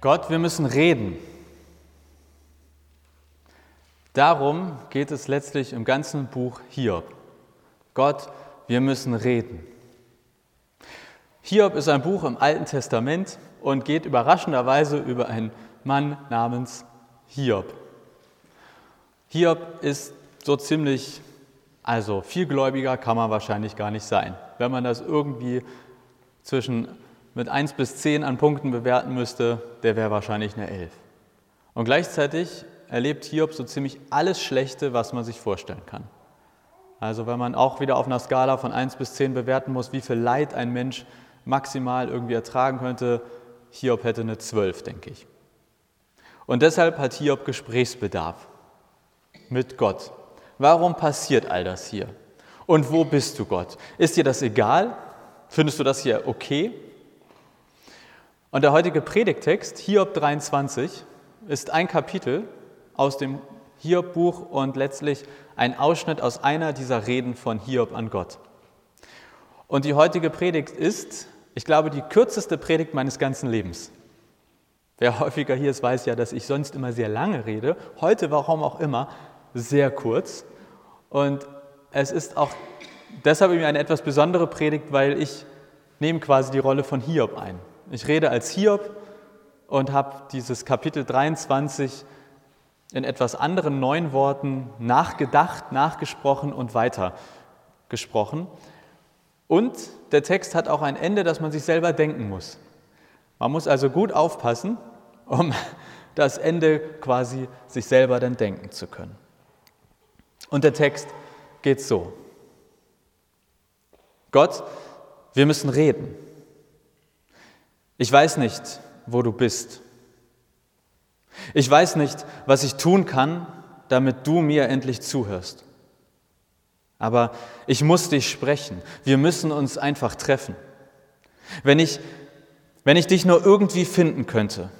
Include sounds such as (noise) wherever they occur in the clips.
Gott, wir müssen reden. Darum geht es letztlich im ganzen Buch Hiob. Gott, wir müssen reden. Hiob ist ein Buch im Alten Testament und geht überraschenderweise über einen Mann namens Hiob. Hiob ist so ziemlich, also viel gläubiger kann man wahrscheinlich gar nicht sein. Wenn man das irgendwie zwischen mit 1 bis 10 an Punkten bewerten müsste, der wäre wahrscheinlich eine 11. Und gleichzeitig erlebt Hiob so ziemlich alles Schlechte, was man sich vorstellen kann. Also wenn man auch wieder auf einer Skala von 1 bis 10 bewerten muss, wie viel Leid ein Mensch maximal irgendwie ertragen könnte, Hiob hätte eine 12, denke ich. Und deshalb hat Hiob Gesprächsbedarf mit Gott. Warum passiert all das hier? Und wo bist du, Gott? Ist dir das egal? Findest du das hier okay? Und der heutige Predigtext, Hiob 23, ist ein Kapitel aus dem Hiob-Buch und letztlich ein Ausschnitt aus einer dieser Reden von Hiob an Gott. Und die heutige Predigt ist, ich glaube, die kürzeste Predigt meines ganzen Lebens. Wer häufiger hier ist, weiß ja, dass ich sonst immer sehr lange rede. Heute, warum auch immer, sehr kurz. Und es ist auch deshalb eine etwas besondere Predigt, weil ich nehme quasi die Rolle von Hiob ein. Ich rede als Hiob und habe dieses Kapitel 23 in etwas anderen neuen Worten nachgedacht, nachgesprochen und weitergesprochen. Und der Text hat auch ein Ende, das man sich selber denken muss. Man muss also gut aufpassen, um (laughs) das Ende quasi sich selber dann denken zu können. Und der Text geht so. Gott, wir müssen reden. Ich weiß nicht, wo du bist. Ich weiß nicht, was ich tun kann, damit du mir endlich zuhörst. Aber ich muss dich sprechen. Wir müssen uns einfach treffen. Wenn ich, wenn ich dich nur irgendwie finden könnte,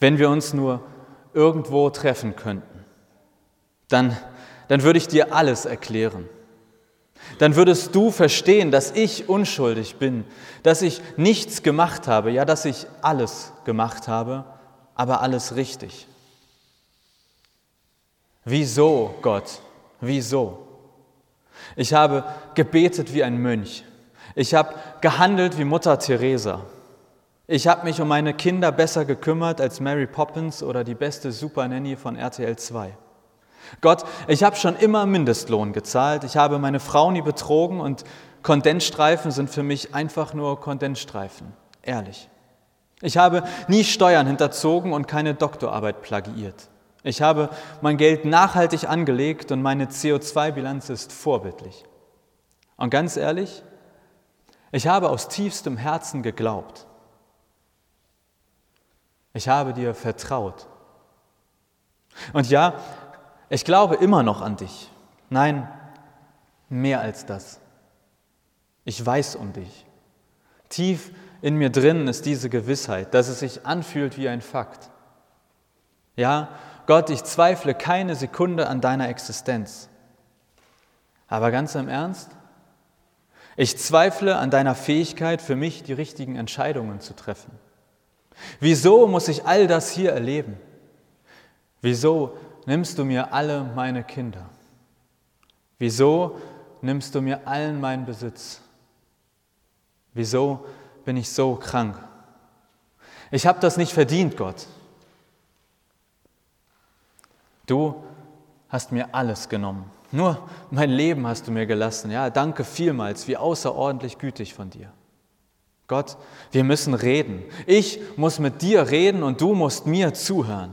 wenn wir uns nur irgendwo treffen könnten, dann, dann würde ich dir alles erklären dann würdest du verstehen, dass ich unschuldig bin, dass ich nichts gemacht habe, ja, dass ich alles gemacht habe, aber alles richtig. Wieso, Gott? Wieso? Ich habe gebetet wie ein Mönch. Ich habe gehandelt wie Mutter Teresa. Ich habe mich um meine Kinder besser gekümmert als Mary Poppins oder die beste Super Nanny von RTL 2. Gott, ich habe schon immer Mindestlohn gezahlt, ich habe meine Frau nie betrogen und Kondensstreifen sind für mich einfach nur Kondensstreifen, ehrlich. Ich habe nie Steuern hinterzogen und keine Doktorarbeit plagiiert. Ich habe mein Geld nachhaltig angelegt und meine CO2-Bilanz ist vorbildlich. Und ganz ehrlich, ich habe aus tiefstem Herzen geglaubt. Ich habe dir vertraut. Und ja, ich glaube immer noch an dich. Nein, mehr als das. Ich weiß um dich. Tief in mir drin ist diese Gewissheit, dass es sich anfühlt wie ein Fakt. Ja, Gott, ich zweifle keine Sekunde an deiner Existenz. Aber ganz im Ernst, ich zweifle an deiner Fähigkeit, für mich die richtigen Entscheidungen zu treffen. Wieso muss ich all das hier erleben? Wieso nimmst du mir alle meine Kinder? Wieso nimmst du mir allen meinen Besitz? Wieso bin ich so krank? Ich habe das nicht verdient, Gott. Du hast mir alles genommen. Nur mein Leben hast du mir gelassen. Ja, danke vielmals, wie außerordentlich gütig von dir. Gott, wir müssen reden. Ich muss mit dir reden und du musst mir zuhören.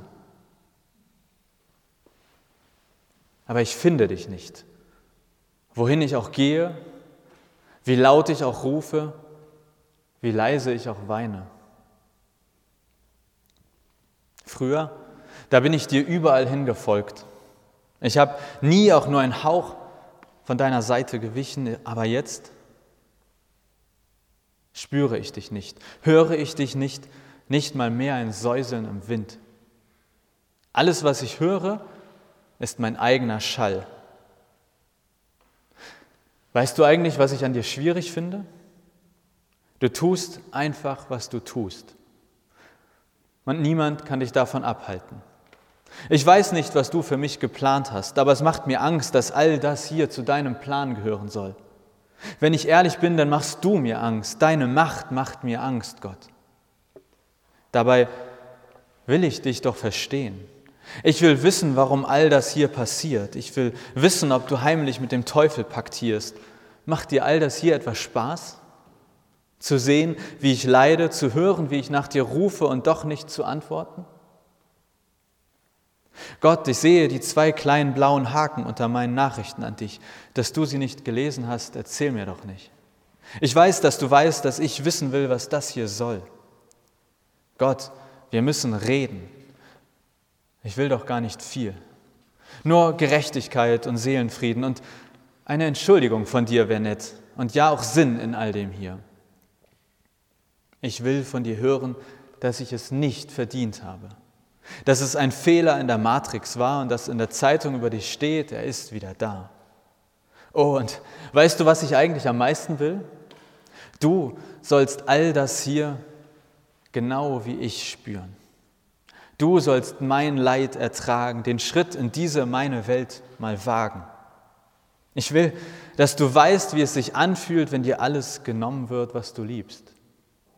Aber ich finde dich nicht. Wohin ich auch gehe, wie laut ich auch rufe, wie leise ich auch weine. Früher, da bin ich dir überall hingefolgt. Ich habe nie auch nur einen Hauch von deiner Seite gewichen, aber jetzt spüre ich dich nicht, höre ich dich nicht, nicht mal mehr ein Säuseln im Wind. Alles, was ich höre, ist mein eigener Schall. Weißt du eigentlich, was ich an dir schwierig finde? Du tust einfach, was du tust. und niemand kann dich davon abhalten. Ich weiß nicht, was du für mich geplant hast, aber es macht mir Angst, dass all das hier zu deinem Plan gehören soll. Wenn ich ehrlich bin, dann machst du mir Angst. Deine Macht macht mir Angst, Gott. Dabei will ich dich doch verstehen. Ich will wissen, warum all das hier passiert. Ich will wissen, ob du heimlich mit dem Teufel paktierst. Macht dir all das hier etwas Spaß? Zu sehen, wie ich leide, zu hören, wie ich nach dir rufe und doch nicht zu antworten? Gott, ich sehe die zwei kleinen blauen Haken unter meinen Nachrichten an dich. Dass du sie nicht gelesen hast, erzähl mir doch nicht. Ich weiß, dass du weißt, dass ich wissen will, was das hier soll. Gott, wir müssen reden. Ich will doch gar nicht viel. Nur Gerechtigkeit und Seelenfrieden und eine Entschuldigung von dir wäre nett und ja auch Sinn in all dem hier. Ich will von dir hören, dass ich es nicht verdient habe dass es ein Fehler in der Matrix war und dass in der Zeitung über dich steht, er ist wieder da. Oh, und weißt du, was ich eigentlich am meisten will? Du sollst all das hier genau wie ich spüren. Du sollst mein Leid ertragen, den Schritt in diese meine Welt mal wagen. Ich will, dass du weißt, wie es sich anfühlt, wenn dir alles genommen wird, was du liebst.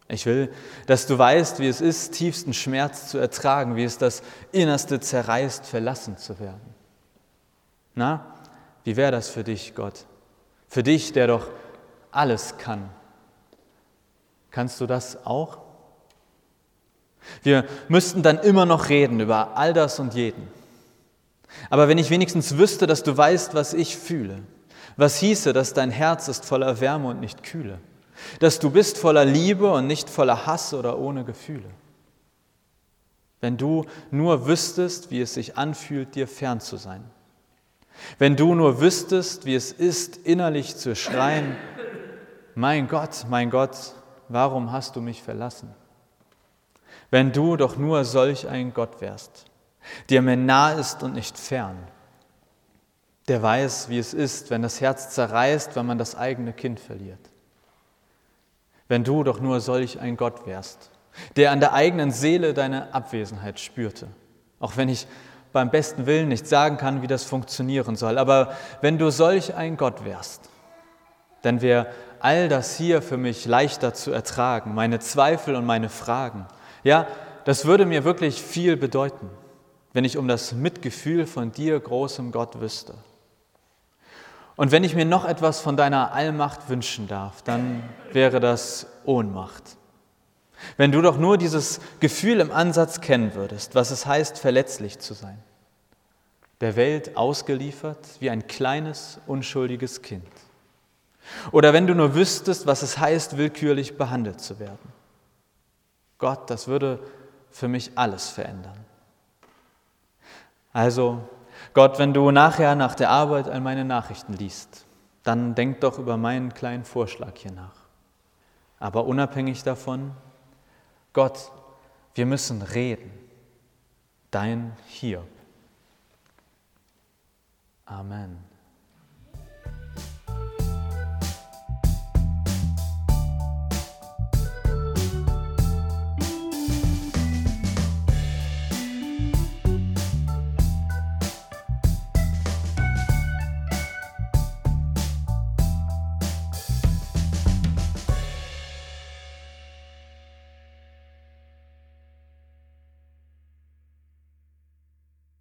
Ich will, dass du weißt, wie es ist, tiefsten Schmerz zu ertragen, wie es das Innerste zerreißt, verlassen zu werden. Na, wie wäre das für dich, Gott? Für dich, der doch alles kann. Kannst du das auch? Wir müssten dann immer noch reden über all das und jeden. Aber wenn ich wenigstens wüsste, dass du weißt, was ich fühle, was hieße, dass dein Herz ist voller Wärme und nicht kühle, dass du bist voller Liebe und nicht voller Hass oder ohne Gefühle. Wenn du nur wüsstest, wie es sich anfühlt, dir fern zu sein. Wenn du nur wüsstest, wie es ist, innerlich zu schreien, mein Gott, mein Gott, warum hast du mich verlassen? Wenn du doch nur solch ein Gott wärst, der mir nah ist und nicht fern, der weiß, wie es ist, wenn das Herz zerreißt, wenn man das eigene Kind verliert wenn du doch nur solch ein Gott wärst, der an der eigenen Seele deine Abwesenheit spürte. Auch wenn ich beim besten Willen nicht sagen kann, wie das funktionieren soll. Aber wenn du solch ein Gott wärst, dann wäre all das hier für mich leichter zu ertragen, meine Zweifel und meine Fragen. Ja, das würde mir wirklich viel bedeuten, wenn ich um das Mitgefühl von dir, großem Gott, wüsste. Und wenn ich mir noch etwas von deiner Allmacht wünschen darf, dann wäre das Ohnmacht. Wenn du doch nur dieses Gefühl im Ansatz kennen würdest, was es heißt, verletzlich zu sein, der Welt ausgeliefert wie ein kleines, unschuldiges Kind. Oder wenn du nur wüsstest, was es heißt, willkürlich behandelt zu werden. Gott, das würde für mich alles verändern. Also Gott, wenn du nachher nach der Arbeit all meine Nachrichten liest, dann denk doch über meinen kleinen Vorschlag hier nach. Aber unabhängig davon, Gott, wir müssen reden. Dein Hiob. Amen.